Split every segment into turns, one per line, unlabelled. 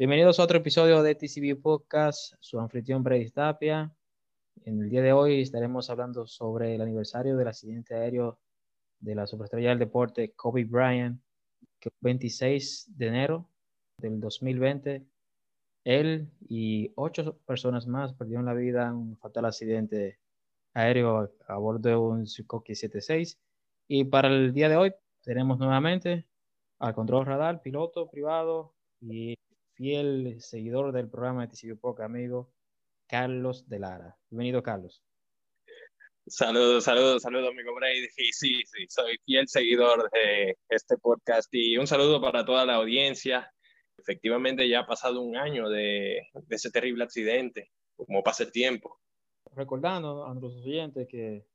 Bienvenidos a otro episodio de TCB Podcast, su anfitrión Brady Tapia. En el día de hoy estaremos hablando sobre el aniversario del accidente aéreo de la superestrella del deporte Kobe Bryant, que 26 de enero del 2020, él y ocho personas más perdieron la vida en un fatal accidente aéreo a, bordo de un Suzuki 76. Y para el día de hoy tenemos nuevamente al control radar, piloto privado y fiel seguidor del programa de TCB Poca, amigo Carlos de Lara. Bienvenido, Carlos.
Saludos, saludos, saludos, amigo Brady. Sí, sí, sí, soy fiel seguidor de este podcast y un saludo para toda la audiencia. Efectivamente, ya ha pasado un año de, de ese terrible accidente, como pasa el tiempo
recordando a nuestros oyentes que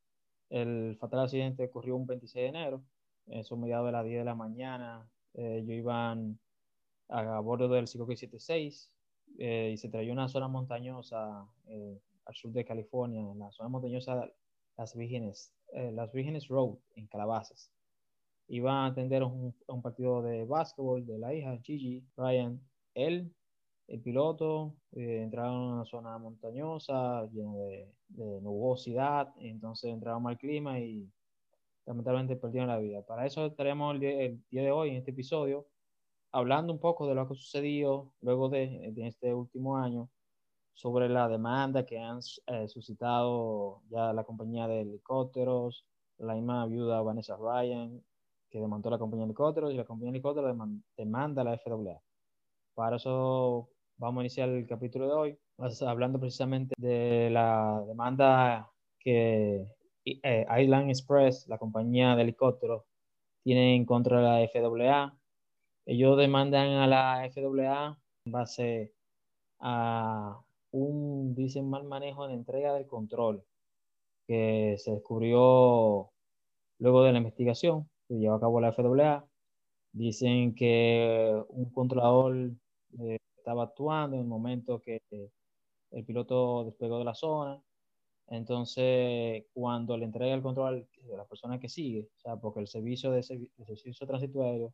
el fatal accidente ocurrió un 26 de enero, eso mediados de las 10 de la mañana. Eh, yo iban a, bordo del 576 eh, y se trayó una zona montañosa eh, al sur de California, en la zona montañosa Las Vírgenes, eh, Las Vírgenes Road, en Calabazas. Iban a atender un, partido de básquetbol de la hija Gigi Ryan. Él el piloto, entraron a una zona montañosa, llena de, nubosidad, entonces entraron mal clima y lamentablemente perdieron la vida. Para eso estaremos el día, de hoy, en este episodio, hablando un poco de lo que ha sucedido luego de, este último año sobre la demanda que han eh, suscitado ya la compañía de helicópteros, la misma viuda Vanessa Ryan, que demandó la compañía de helicópteros y la compañía de helicópteros demanda a la FAA. Para eso Vamos a iniciar el capítulo de hoy hablando precisamente de la demanda que eh, Island Express, la compañía de helicópteros, tiene en contra de la FAA. Ellos demandan a la FAA en base a un, dicen, mal manejo de entrega del control que se descubrió luego de la investigación que llevó a cabo la FAA. Dicen que un controlador eh, estaba actuando en el momento que el piloto despegó de la zona. Entonces, cuando le entrega el control a la persona que sigue, o sea, porque el servicio de, servicio de aéreo,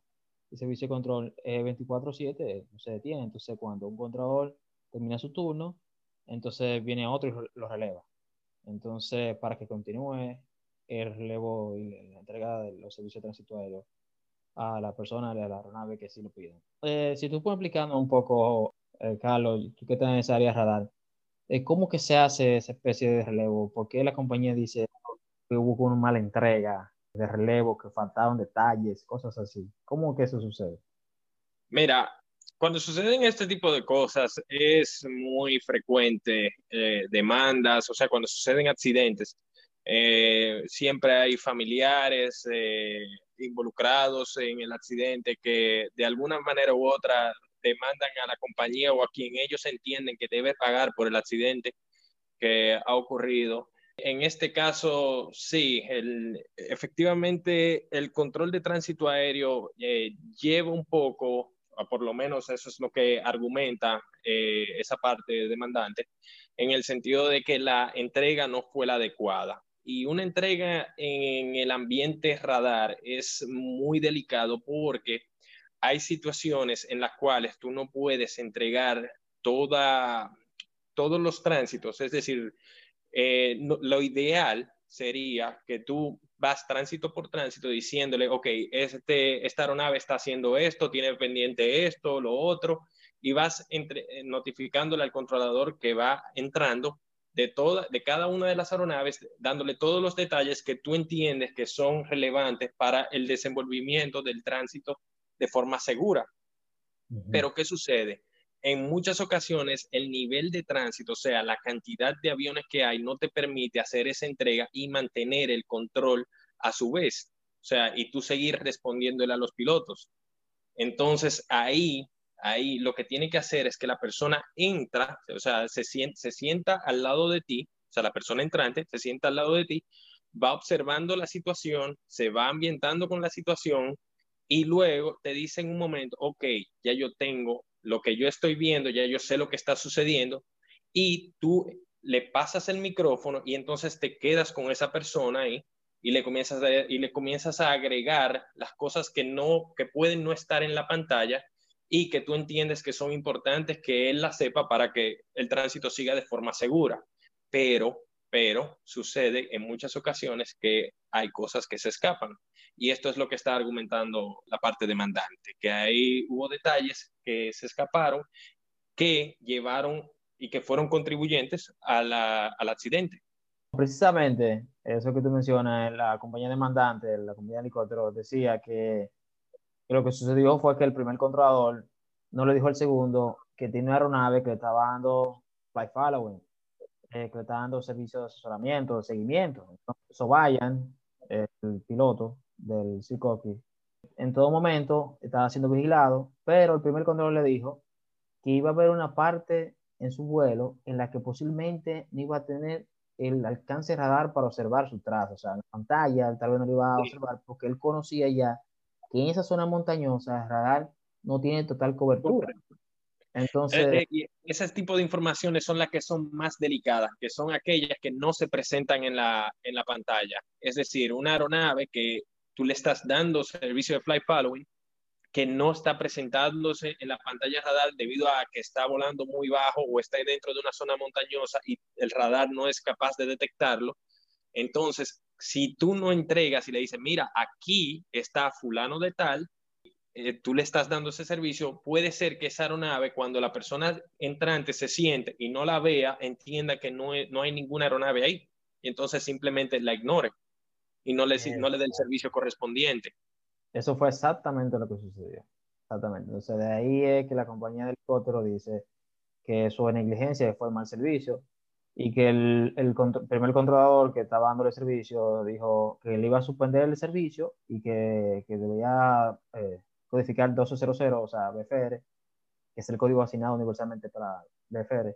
el servicio de control es 24/7, no se detiene. Entonces, cuando un controlador termina su turno, entonces viene otro y lo releva. Entonces, para que continúe el relevo y la entrega de los servicios aéreo a la persona de la aeronave que sí lo piden. Eh, si tú puedes explicarnos un poco, eh, Carlos, tú que estás esa área radar, eh, ¿cómo que se hace esa especie de relevo? ¿Por qué la compañía dice que hubo una mala entrega de relevo, que faltaron detalles, cosas así? ¿Cómo que eso sucede?
Mira, cuando suceden este tipo de cosas es muy frecuente demandas, o sea, cuando suceden accidentes, siempre hay familiares, involucrados en el accidente que de alguna manera u otra demandan a la compañía o a quien ellos entienden que debe pagar por el accidente que ha ocurrido. En este caso, sí, el, efectivamente el control de tránsito aéreo eh, lleva un poco, o por lo menos eso es lo que argumenta eh, esa parte demandante, en el sentido de que la entrega no fue la adecuada. Y una entrega en el ambiente radar es muy delicado porque hay situaciones en las cuales tú no puedes entregar toda, todos los tránsitos, es decir, eh, lo ideal sería que tú vas tránsito por tránsito diciéndole, ok, este, esta aeronave está haciendo esto, tiene pendiente esto, lo otro, y vas entre, notificándole al controlador que va entrando de, toda, de cada una de las aeronaves, dándole todos los detalles que tú entiendes que son relevantes para el desenvolvimiento del tránsito de forma segura. Pero ¿qué sucede? En muchas ocasiones el nivel de tránsito, o sea, la cantidad de aviones que hay, no te permite hacer esa entrega y mantener el control a su vez. O sea, y tú seguir respondiéndole a los pilotos. Entonces ahí ahí lo que tiene que hacer es que la persona entra, o sea, se sienta, se sienta al lado de ti, o sea, la persona entrante se sienta al lado de ti, va observando la situación, se va ambientando con la situación y luego te dice en un momento, ok, ya yo tengo lo que yo estoy viendo, ya yo sé lo que está sucediendo y tú le pasas el micrófono y entonces te quedas con esa persona ahí y le comienzas y le comienzas a agregar las cosas que no que pueden no estar en la pantalla y que tú entiendes que son importantes que él la sepa para que el tránsito siga de forma segura. Pero, pero sucede en muchas ocasiones que hay cosas que se escapan. Y esto es lo que está argumentando la parte demandante, que ahí hubo detalles que se escaparon, que llevaron y que fueron contribuyentes al accidente.
Precisamente, eso que tú mencionas, la compañía demandante, la compañía de helicópteros, decía que, lo que sucedió fue que el primer controlador no le dijo al segundo que tiene una aeronave que le estaba dando flight following, eh, que le estaba dando servicio de asesoramiento, de seguimiento. Entonces, vayan, el piloto del Sikorsky, en todo momento estaba siendo vigilado, pero el primer controlador le dijo que iba a haber una parte en su vuelo en la que posiblemente no iba a tener el alcance radar para observar su trazo, o sea, en la pantalla tal vez no lo iba a observar porque él conocía ya que en esa zona montañosa el radar no tiene total cobertura. Entonces,
eh, eh, ese tipo de informaciones son las que son más delicadas, que son aquellas que no se presentan en la, en la pantalla. Es decir, una aeronave que tú le estás dando servicio de flight following que no está presentándose en la pantalla radar debido a que está volando muy bajo o está dentro de una zona montañosa y el radar no es capaz de detectarlo. Entonces, si tú no entregas y le dices, mira, aquí está fulano de tal, eh, tú le estás dando ese servicio, puede ser que esa aeronave, cuando la persona entrante se siente y no la vea, entienda que no, no hay ninguna aeronave ahí. Y entonces simplemente la ignore y no le, no le dé el servicio correspondiente.
Eso fue exactamente lo que sucedió. Exactamente. Entonces, de ahí es que la compañía del helicóptero dice que es negligencia, fue mal servicio, y que el, el, primer controlador que estaba dando el servicio dijo que le iba a suspender el servicio y que, que debía eh, codificar 1200, o sea, BFR, que es el código asignado universalmente para BFR,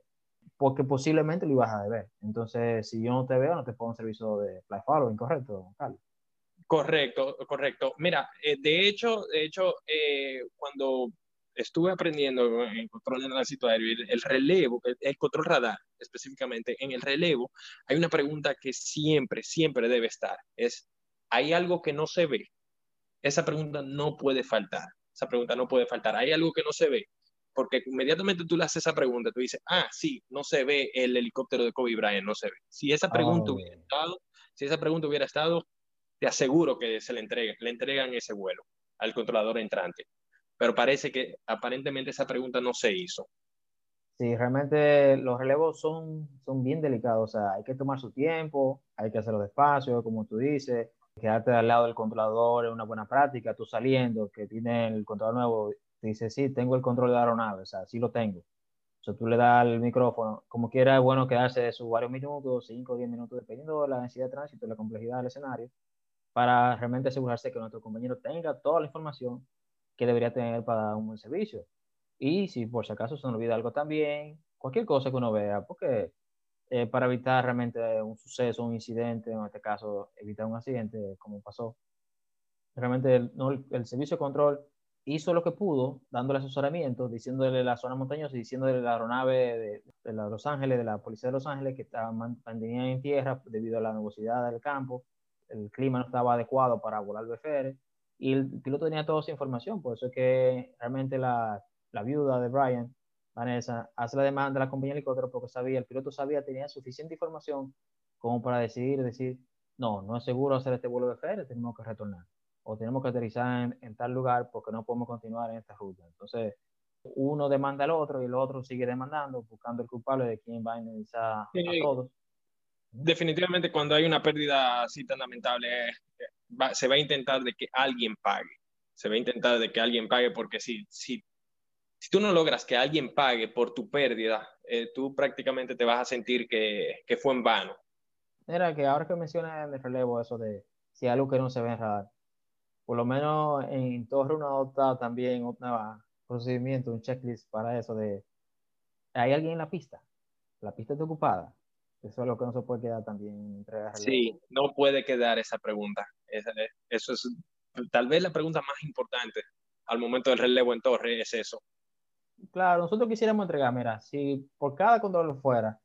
porque posiblemente lo ibas a deber. Entonces, si yo no te veo, no te pongo un servicio de fly follow, ¿correcto, Carlos?
Correcto, correcto. Mira, eh, de hecho, de hecho, eh, cuando estuve aprendiendo en control tránsito aéreo, el, el relevo, el, control radar específicamente, en el relevo hay una pregunta que siempre, siempre debe estar. Es, ¿hay algo que no se ve? Esa pregunta no puede faltar. Esa pregunta no puede faltar. ¿Hay algo que no se ve? Porque inmediatamente tú le haces esa pregunta, tú dices, ah, sí, no se ve el helicóptero de Kobe Bryant, no se ve. Si esa pregunta oh, hubiera estado, si esa pregunta hubiera estado, te aseguro que se le entrega, le entregan ese vuelo al controlador entrante. Pero parece que aparentemente esa pregunta no se hizo.
Sí, realmente los relevos son, son bien delicados, o sea, hay que tomar su tiempo, hay que hacerlo despacio, como tú dices, quedarte al lado del controlador es una buena práctica, tú saliendo, que tiene el controlador nuevo, te dice, sí, tengo el control de la aeronave, o sea, sí lo tengo. O sea, tú le das el micrófono, como quiera es bueno quedarse sus varios minutos, 5 o 10 minutos, dependiendo de la densidad de tránsito y la complejidad del escenario, para realmente asegurarse que nuestro compañero tenga toda la información que debería tener para un buen servicio. Y si por si acaso se nos olvida algo también, cualquier cosa que uno vea, porque eh, para evitar realmente un suceso, un incidente, en este caso evitar un accidente como pasó, realmente el, el servicio de control hizo lo que pudo, dándole asesoramiento, diciéndole la zona montañosa, diciéndole la aeronave de, de, Los Ángeles, de la policía de Los Ángeles, que estaba mantenida en tierra debido a la nubosidad del campo, el clima no estaba adecuado para volar BFR y el piloto tenía toda esa información, por eso es que realmente la, la viuda de Brian, Vanessa, hace la demanda de la compañía de helicóptero porque sabía, el piloto sabía, tenía suficiente información como para decidir, decir, no, no es seguro hacer este vuelo BFR, tenemos que retornar o tenemos que aterrizar en, tal lugar porque no podemos continuar en esta ruta. Entonces, uno demanda al otro y el otro sigue demandando, buscando el culpable de quién va a indemnizar a todos
definitivamente cuando hay una pérdida así tan lamentable, eh, se va a intentar de que alguien pague. Se va a intentar de que alguien pague porque si, si, si tú no logras que alguien pague por tu pérdida, eh, tú prácticamente te vas a sentir que, que, fue en vano.
Mira, que ahora que mencionas el relevo eso de si algo que no se ve en radar, por lo menos en Torre uno ha adoptado también un procedimiento, un checklist para eso de ¿hay alguien en la pista? La pista está ocupada eso es lo que no se puede quedar también
Sí, no puede quedar esa pregunta. Eso es tal vez la pregunta más importante al momento del relevo en torre, es eso.
Claro, nosotros quisiéramos entregar, mira, si por cada control fuera,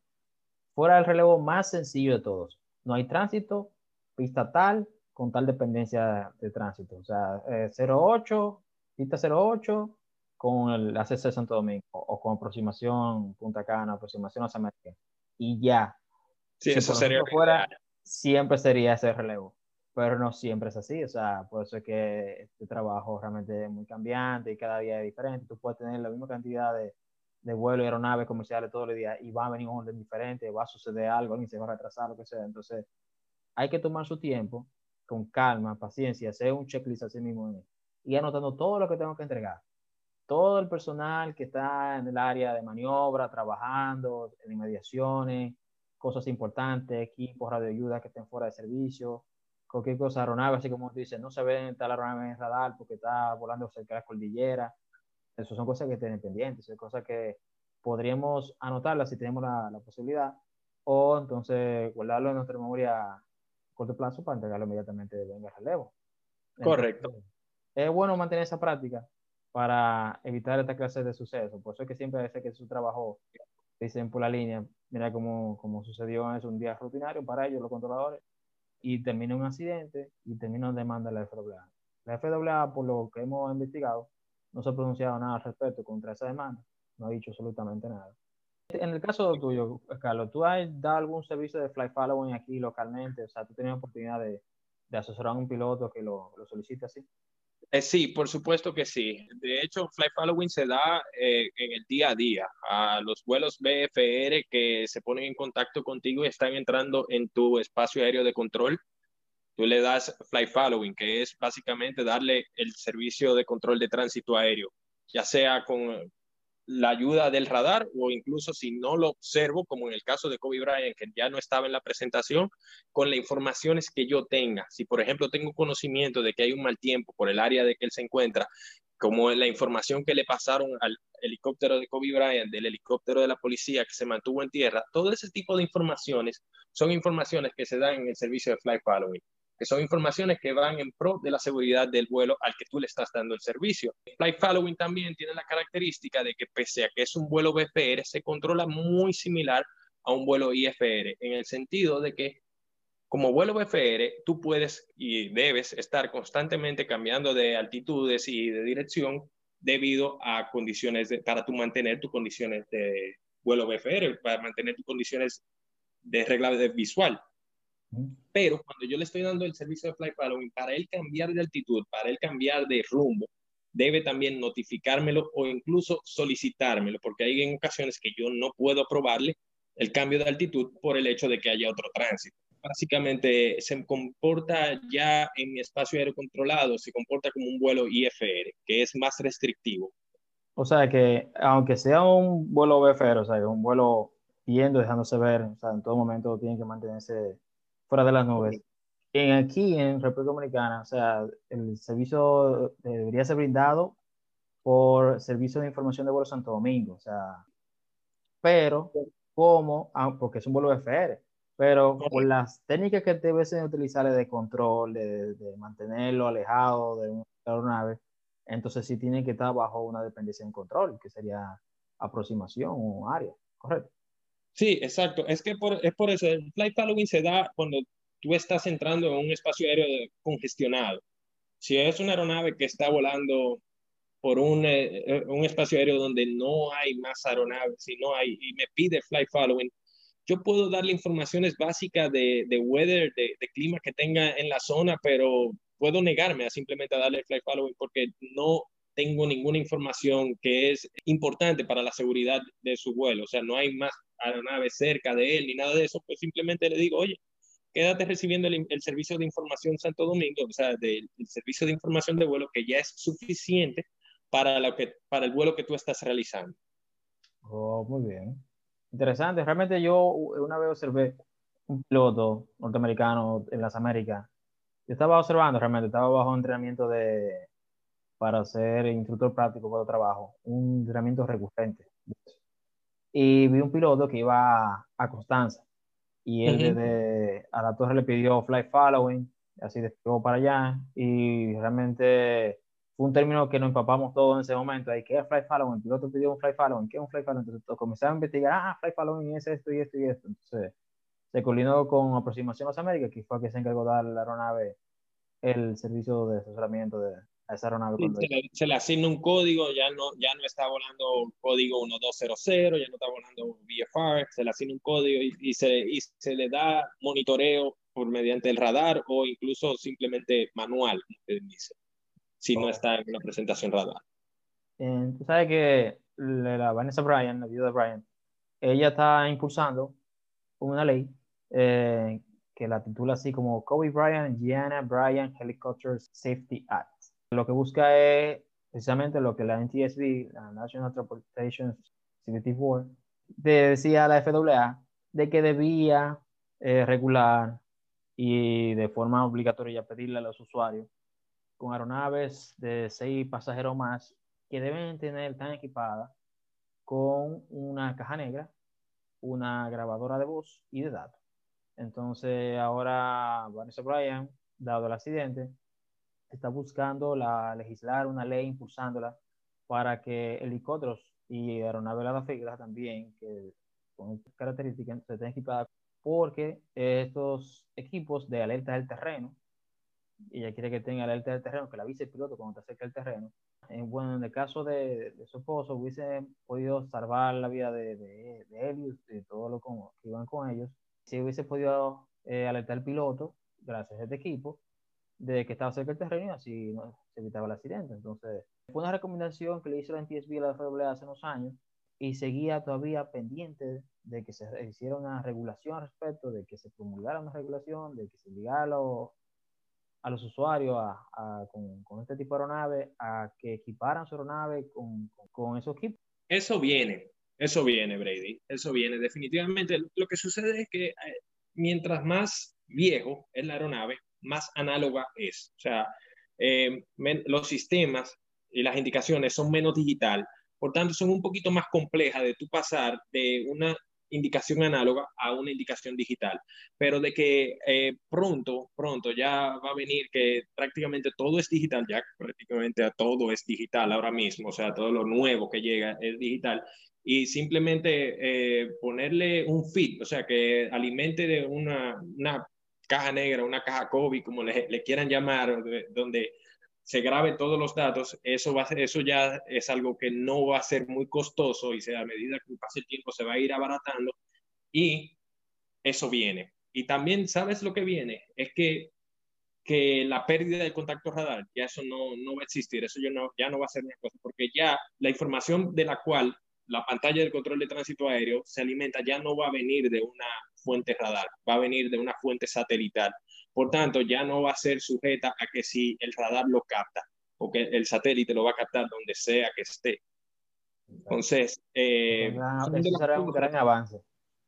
fuera el relevo más sencillo de todos. No hay tránsito, pista tal, con tal dependencia de tránsito. O sea, 08, eh, pista 08, con el ACC Santo Domingo o con aproximación Punta Cana, aproximación Las Américas y ya.
Sí, eso sería.
Fuera, siempre sería ese relevo, pero no siempre es así. O sea, por eso es que este trabajo realmente es muy cambiante y cada día es diferente. Tú puedes tener la misma cantidad de, de vuelos y aeronaves comerciales todos los días y va a venir un orden diferente, va a suceder algo, ni se va a retrasar, lo que sea. Entonces, hay que tomar su tiempo, con calma, paciencia, hacer un checklist así mismo y anotando todo lo que tengo que entregar todo el personal que está en el área de maniobra, trabajando en inmediaciones, cosas importantes, equipos, radioayuda que estén fuera de servicio, cualquier cosa, aeronave, así como dice, no se ve tal aeronave en radar porque está volando cerca de la cordillera. Eso son cosas que tienen pendientes, son cosas que podríamos anotarlas si tenemos la, la posibilidad o entonces guardarlo en nuestra memoria a corto plazo para entregarlo inmediatamente de venga relevo.
Correcto.
es bueno mantener esa práctica para evitar esta clase de sucesos. Por eso es que siempre dice que su trabajo, dicen por la línea, mira cómo, cómo sucedió, es un día rutinario para ellos, los controladores, y termina un accidente y termina una demanda de la FAA. La FAA, por lo que hemos investigado, no se ha pronunciado nada al respecto contra esa demanda, no ha dicho absolutamente nada. En el caso tuyo, Carlos, ¿tú has dado algún servicio de fly following aquí localmente? O sea, ¿tú tienes oportunidad de, de asesorar a un piloto que lo, lo solicite así?
Eh, sí, por supuesto que sí. De hecho, Fly Following se da eh, en el día a día. A los vuelos BFR que se ponen en contacto contigo y están entrando en tu espacio aéreo de control, tú le das Fly Following, que es básicamente darle el servicio de control de tránsito aéreo, ya sea con la ayuda del radar o incluso si no lo observo, como en el caso de Kobe Bryant, que ya no estaba en la presentación, con las informaciones que yo tenga. Si, por ejemplo, tengo conocimiento de que hay un mal tiempo por el área de que él se encuentra, como la información que le pasaron al helicóptero de Kobe Bryant, del helicóptero de la policía que se mantuvo en tierra, todo ese tipo de informaciones son informaciones que se dan en el servicio de Flight Following que son informaciones que van en pro de la seguridad del vuelo al que tú le estás dando el servicio. Flight Following también tiene la característica de que pese a que es un vuelo BFR, se controla muy similar a un vuelo IFR, en el sentido de que como vuelo BFR, tú puedes y debes estar constantemente cambiando de altitudes y de dirección debido a condiciones para tú mantener tus condiciones de vuelo BFR, para mantener tus condiciones de regla de visual. Pero cuando yo le estoy dando el servicio de fly following, para él cambiar de altitud, para él cambiar de rumbo, debe también notificármelo o incluso solicitármelo, porque hay en ocasiones que yo no puedo aprobarle el cambio de altitud por el hecho de que haya otro tránsito. Básicamente se comporta ya en mi espacio aéreo controlado, se comporta como un vuelo IFR, que es más restrictivo.
O sea que aunque sea un vuelo BFR, o sea, un vuelo yendo, dejándose ver, o sea, en todo momento tiene que mantenerse fuera de las nubes. En, aquí en República Dominicana, o sea, el servicio debería ser brindado por Servicio de Información de Vuelo Santo Domingo, o sea, pero como, ah, porque es un vuelo FR, pero por las técnicas que deben utilizar de control, de, de, mantenerlo alejado de una aeronave, entonces sí tiene que estar bajo una dependencia en control, que sería aproximación o área, ¿correcto?
Sí, exacto. Es que por, es por eso, el flight following se da cuando tú estás entrando en un espacio aéreo congestionado. Si es una aeronave que está volando por un, eh, un espacio aéreo donde no hay más aeronaves y no hay, y me pide flight following, yo puedo darle informaciones básicas de, de weather, de, de, clima que tenga en la zona, pero puedo negarme a simplemente darle flight following porque no tengo ninguna información que es importante para la seguridad de su vuelo. O sea, no hay más aeronave cerca de él ni nada de eso, pues simplemente le digo, oye, quédate recibiendo el, servicio de información Santo Domingo, o sea, del servicio de información de vuelo que ya es suficiente para, lo que, para el vuelo que tú estás realizando.
Oh, muy bien. Interesante. Realmente yo una vez observé un piloto norteamericano en las Américas. Yo estaba observando realmente, estaba bajo entrenamiento de, para ser instructor práctico para el trabajo, un entrenamiento recurrente y vi un piloto que iba a, Constanza y él desde a la torre le pidió fly following, así despegó para allá y realmente fue un término que nos empapamos todos en ese momento, ahí, ¿qué es fly following? El piloto pidió un fly following, ¿qué es un fly following? Entonces comenzaron a investigar, ah, fly following es esto y esto y esto, entonces se coordinó con Aproximación a las Américas, que fue que se encargó de dar a la aeronave el servicio de asesoramiento de a esa aeronave.
se, le, asigna un código, ya no, ya no está volando código 1200, ya no está volando VFR, se le asigna un código y, se, y se le da monitoreo por mediante el radar o incluso simplemente manual, dice, si no está en una presentación radar.
Eh, tú sabes que la Vanessa Bryan, la viuda de Bryan, ella está impulsando una ley eh, que la titula así como Kobe Bryant Gianna Bryant Helicopter Safety Act. Lo que busca es precisamente lo que la NTSB, la National Transportation Security Board, decía a la FAA de que debía eh, regular y de forma obligatoria pedirle a los usuarios con aeronaves de seis pasajeros más que deben tener tan equipadas con una caja negra, una grabadora de voz y de datos. Entonces, ahora Vanessa Bryan, dado el accidente, está buscando la, legislar una ley impulsándola para que helicópteros y aeronaves de la figura también, que con características, se estén equipadas porque estos equipos de alerta del terreno, ella quiere que tenga alerta del terreno, que la avise el piloto cuando está cerca del terreno. Eh, bueno, en el caso de, su esposo, hubiese podido salvar la vida de, de, de y de todos los que iban con ellos, si hubiese podido eh, alertar al piloto, gracias a este equipo, de que estaba cerca del terreno así se evitaba el accidente. Entonces, fue una recomendación que le hizo la NTSB a la FAA hace unos años y seguía todavía pendiente de que se hiciera una regulación al respecto, de que se promulgara una regulación, de que se obligara a los, a los usuarios a, con, con, este tipo de aeronave a que equiparan su aeronave con, con esos equipos.
Eso viene, eso viene, Brady, eso viene. Definitivamente lo que sucede es que eh, mientras más viejo es la aeronave, más análoga es. O sea, eh, los sistemas y las indicaciones son menos digital, por tanto son un poquito más complejas de tú pasar de una indicación análoga a una indicación digital, pero de que eh, pronto, pronto ya va a venir que prácticamente todo es digital, ya prácticamente todo es digital ahora mismo, o sea, todo lo nuevo que llega es digital, y simplemente eh, ponerle un feed, o sea, que alimente de una, una caja negra, una caja COVID, como le, le quieran llamar, donde se grabe todos los datos, eso, va a ser, eso ya es algo que no va a ser muy costoso y sea, a medida que pase el tiempo se va a ir abaratando y eso viene. Y también, ¿sabes lo que viene? Es que, que la pérdida de contacto radar, ya eso no, no va a existir, eso ya no, ya no va a ser una cosa, porque ya la información de la cual la pantalla del control de tránsito aéreo se alimenta, ya no va a venir de una fuente radar, va a venir de una fuente satelital. Por tanto, ya no va a ser sujeta a que si el radar lo capta, o que el satélite lo va a captar donde sea que esté. Entonces,
eh, eso será un gran avance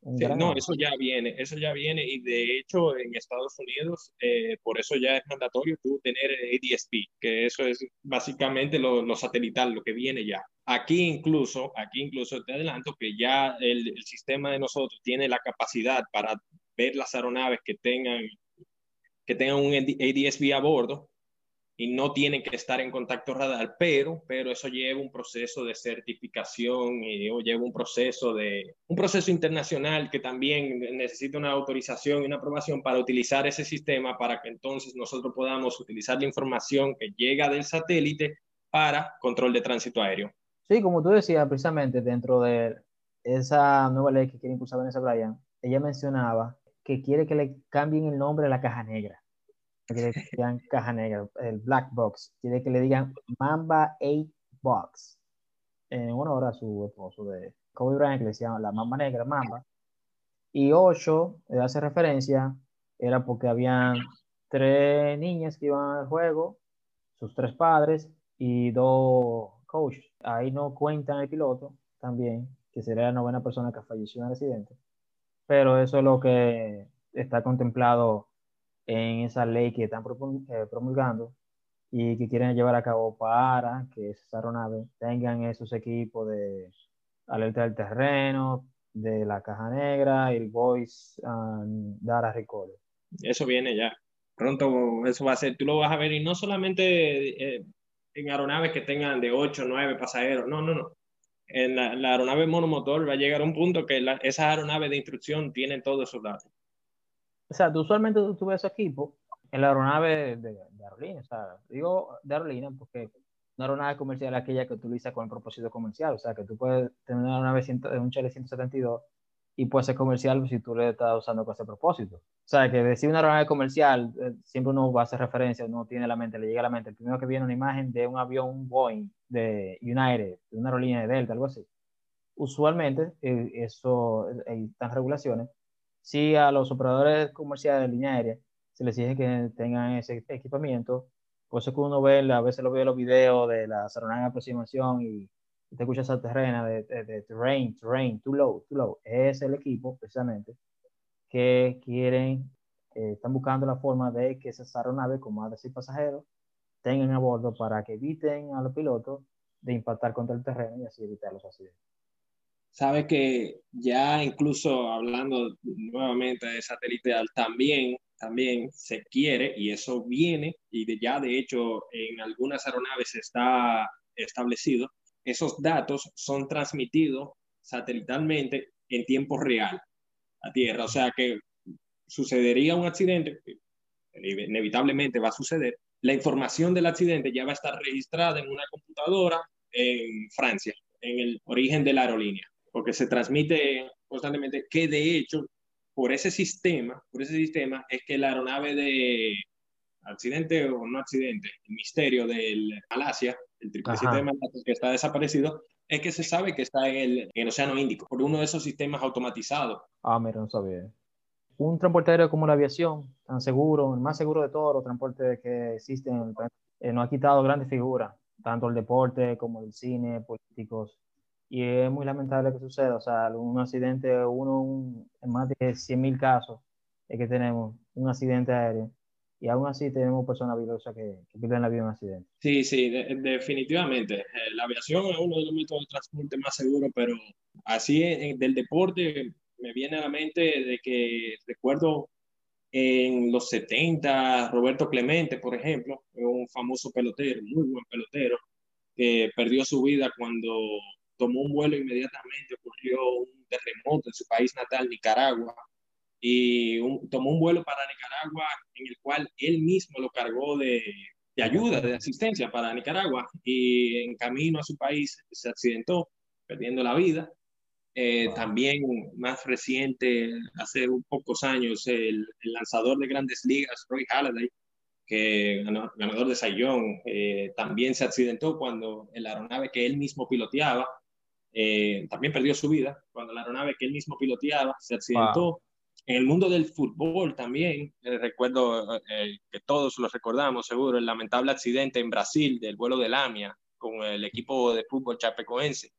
no, eso ya viene, eso ya viene y de hecho en Estados Unidos eh, por eso ya es mandatorio tú tener ADSP, que eso es básicamente lo, satelital, lo que viene ya. Aquí incluso, aquí incluso te adelanto que ya el, el sistema de nosotros tiene la capacidad para ver las aeronaves que tengan que tengan un ADSB a bordo y no tienen que estar en contacto radar, pero, pero eso lleva un proceso de certificación y o lleva un proceso de un proceso internacional que también necesita una autorización y una aprobación para utilizar ese sistema para que entonces nosotros podamos utilizar la información que llega del satélite para control de tránsito aéreo.
Sí, como tú decías, precisamente dentro de esa nueva ley que quiere impulsar Vanessa Bryan, ella mencionaba que quiere que le cambien el nombre a la caja negra que le digan caja negra, el black box, quiere que le digan Mamba 8 box. En honor a su esposo de Kobe Bryant, que le decían la Mamba negra, Mamba. Y 8, le hace referencia, era porque habían tres niñas que iban al juego, sus tres padres y dos Ahí no cuentan el piloto también, que sería la novena persona que falleció en el accidente. Pero eso es lo que está contemplado en esa ley que están eh, promulgando y que quieren llevar a cabo para que esas aeronaves tengan esos equipos de alerta del terreno, de la caja negra el voice um, data recorder.
Eso viene ya. Pronto eso va a ser, tú lo vas a ver y no solamente eh, en aeronaves que tengan de 8 o 9 pasajeros, no, no, no. En la, aeronave monomotor va a llegar a un punto que la, esas aeronaves de instrucción tienen todos esos datos
o sea, tú usualmente tú ves equipo en la aeronave de, de aerolínea. O sea, digo de aerolínea porque una aeronave comercial es aquella que utiliza con el propósito comercial. O sea, que tú puedes tener una aeronave, un Chile 172 y puede ser comercial si tú le estás usando con ese propósito. O sea, que decir una aeronave comercial, eh, siempre uno va a hacer referencia, uno tiene la mente, le llega a la mente. El primero que viene una imagen de un avión, Boeing de United, de una aerolínea de Delta, algo así. Usualmente, eh, eso, hay están regulaciones. Si a los operadores comerciales de línea aérea se les exige que tengan ese equipamiento, por eso que uno ve, a veces lo ve en los videos de la aeronaves de aproximación y te escucha esa terrena de, de, terrain, terrain, too low, too low. Es el equipo, precisamente, que quieren, eh, están buscando la forma de que esas aeronaves con más de pasajeros tengan a bordo para que eviten a los pilotos de impactar contra el terreno y así evitar los accidentes.
Sabe que ya incluso hablando nuevamente de satélite también, también se quiere, y eso viene, y de, ya de hecho en algunas aeronaves está establecido, esos datos son transmitidos satelitalmente en tiempo real a Tierra. O sea que sucedería un accidente, inevitablemente va a suceder, la información del accidente ya va a estar registrada en una computadora en Francia, en el origen de la aerolínea, porque se transmite constantemente que de hecho por ese sistema, por ese sistema es que la aeronave de accidente o no accidente, el misterio del Malasia, el 777 de Malasia que está desaparecido, es que se sabe que está en el, en el, Océano Índico, por uno de esos sistemas automatizados.
Ah, mira, no sabía. Un transporte aéreo como la aviación, tan seguro, el más seguro de todos los transportes que existen, eh, no ha quitado grandes figuras, tanto el deporte como el cine, políticos, y es muy lamentable que suceda. O sea, un accidente, uno en más de 100.000 casos es que tenemos un accidente aéreo y aún así tenemos personas valiosas que, pierden la vida en un accidente.
Sí, sí, definitivamente. Eh, la aviación es uno de los métodos de transporte más seguros, pero así del deporte me viene a la mente de que recuerdo en los 70, Roberto Clemente, por ejemplo, un famoso pelotero, muy buen pelotero, que perdió su vida cuando tomó un vuelo inmediatamente, ocurrió un terremoto en su país natal, Nicaragua, y tomó un vuelo para Nicaragua en el cual él mismo lo cargó de, de, ayuda, de asistencia para Nicaragua y en camino a su país se accidentó, perdiendo la vida. Eh, también más reciente, hace un pocos años, el, lanzador de grandes ligas, Roy Halladay, que ganador de Sayón, eh, también se accidentó cuando el aeronave que él mismo piloteaba eh, también perdió su vida cuando la aeronave que él mismo piloteaba se accidentó. En el mundo del fútbol también, eh, recuerdo eh, que todos lo recordamos seguro, el lamentable accidente en Brasil del vuelo de Lamia con el equipo de fútbol chapecoense,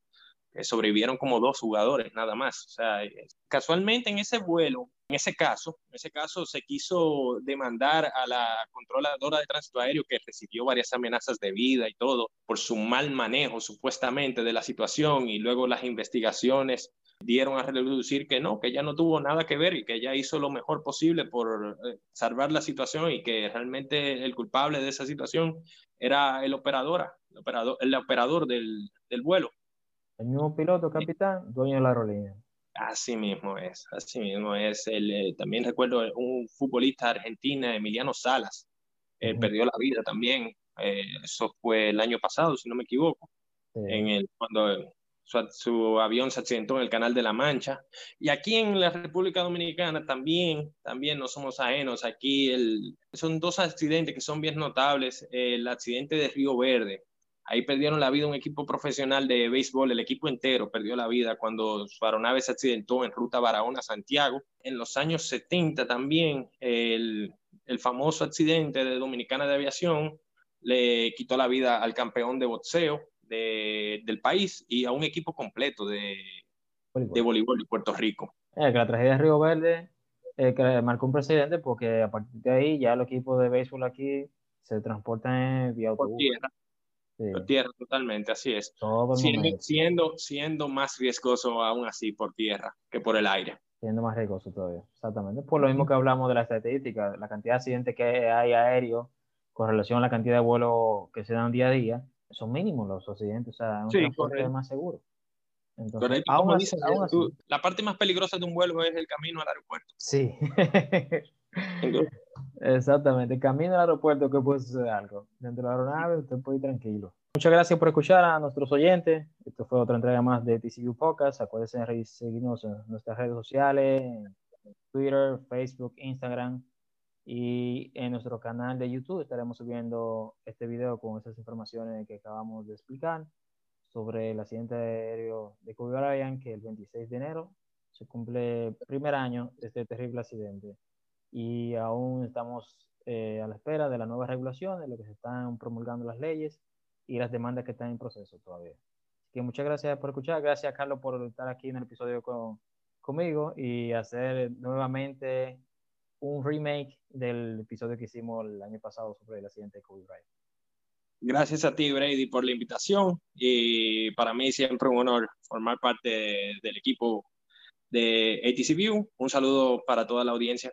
que sobrevivieron como dos jugadores nada más. O sea, eh, casualmente en ese vuelo, en ese caso, en ese caso se quiso demandar a la controladora de tránsito aéreo que recibió varias amenazas de vida y todo por su mal manejo supuestamente de la situación y luego las investigaciones dieron a reducir que no, que ella no tuvo nada que ver y que ella hizo lo mejor posible por eh, salvar la situación y que realmente el culpable de esa situación era el operador, el operador, el operador del, del vuelo.
El mismo piloto, capitán, dueño de la aerolínea.
Así mismo es, así mismo es. El, eh, también recuerdo un futbolista argentino, Emiliano Salas, perdió la vida también. Eh, eso fue el año pasado, si no me equivoco, en el, cuando su, avión se accidentó en el Canal de la Mancha. Y aquí en la República Dominicana también, también no somos ajenos. Aquí son dos accidentes que son bien notables. El accidente de Río Verde. Ahí perdieron la vida un equipo profesional de béisbol, el equipo entero perdió la vida cuando su aeronave se accidentó en ruta Barahona-Santiago. En los años 70 también el, el famoso accidente de Dominicana de Aviación le quitó la vida al campeón de boxeo de, del país y a un equipo completo de de, voleibol de Puerto Rico.
Eh, que la tragedia de Río Verde eh, que marcó un precedente porque a partir de ahí ya los equipos de béisbol aquí se transportan vía autobús.
Por tierra. Sí. Por tierra, totalmente, así es. Siendo, siendo, siendo, más riesgoso aún así por tierra que por el aire.
Siendo más riesgoso todavía, exactamente. Por lo mismo que hablamos de la estadística, la cantidad de accidentes que hay aéreos con relación a la cantidad de vuelos que se dan día a día, son mínimos los accidentes, o sea, un sí, transporte más seguro.
Entonces, aún así, aún así. la parte más peligrosa de un vuelo es el camino al aeropuerto.
Sí. Exactamente, camino al aeropuerto que puede suceder algo. Dentro de la aeronave usted puede ir tranquilo. Muchas gracias por escuchar a nuestros oyentes. Esto fue otra entrega más de TCU Podcast. Acuérdense de seguirnos en nuestras redes sociales, Twitter, Facebook, Instagram y en nuestro canal de YouTube estaremos subiendo este video con esas informaciones que acabamos de explicar sobre el accidente aéreo de Kobe Bryant que el 26 de enero se cumple el primer año de este terrible accidente y aún estamos eh, a la espera de las nuevas regulaciones, lo que se están promulgando las leyes y las demandas que están en proceso todavía. Así que muchas gracias por escuchar, gracias Carlos por estar aquí en el episodio con, conmigo y hacer nuevamente un remake del episodio que hicimos el año pasado sobre el accidente de Kobe Bryant.
Gracias a ti, Brady, por la invitación y para mí siempre un honor formar parte del equipo de ATC View. Un saludo para toda la audiencia.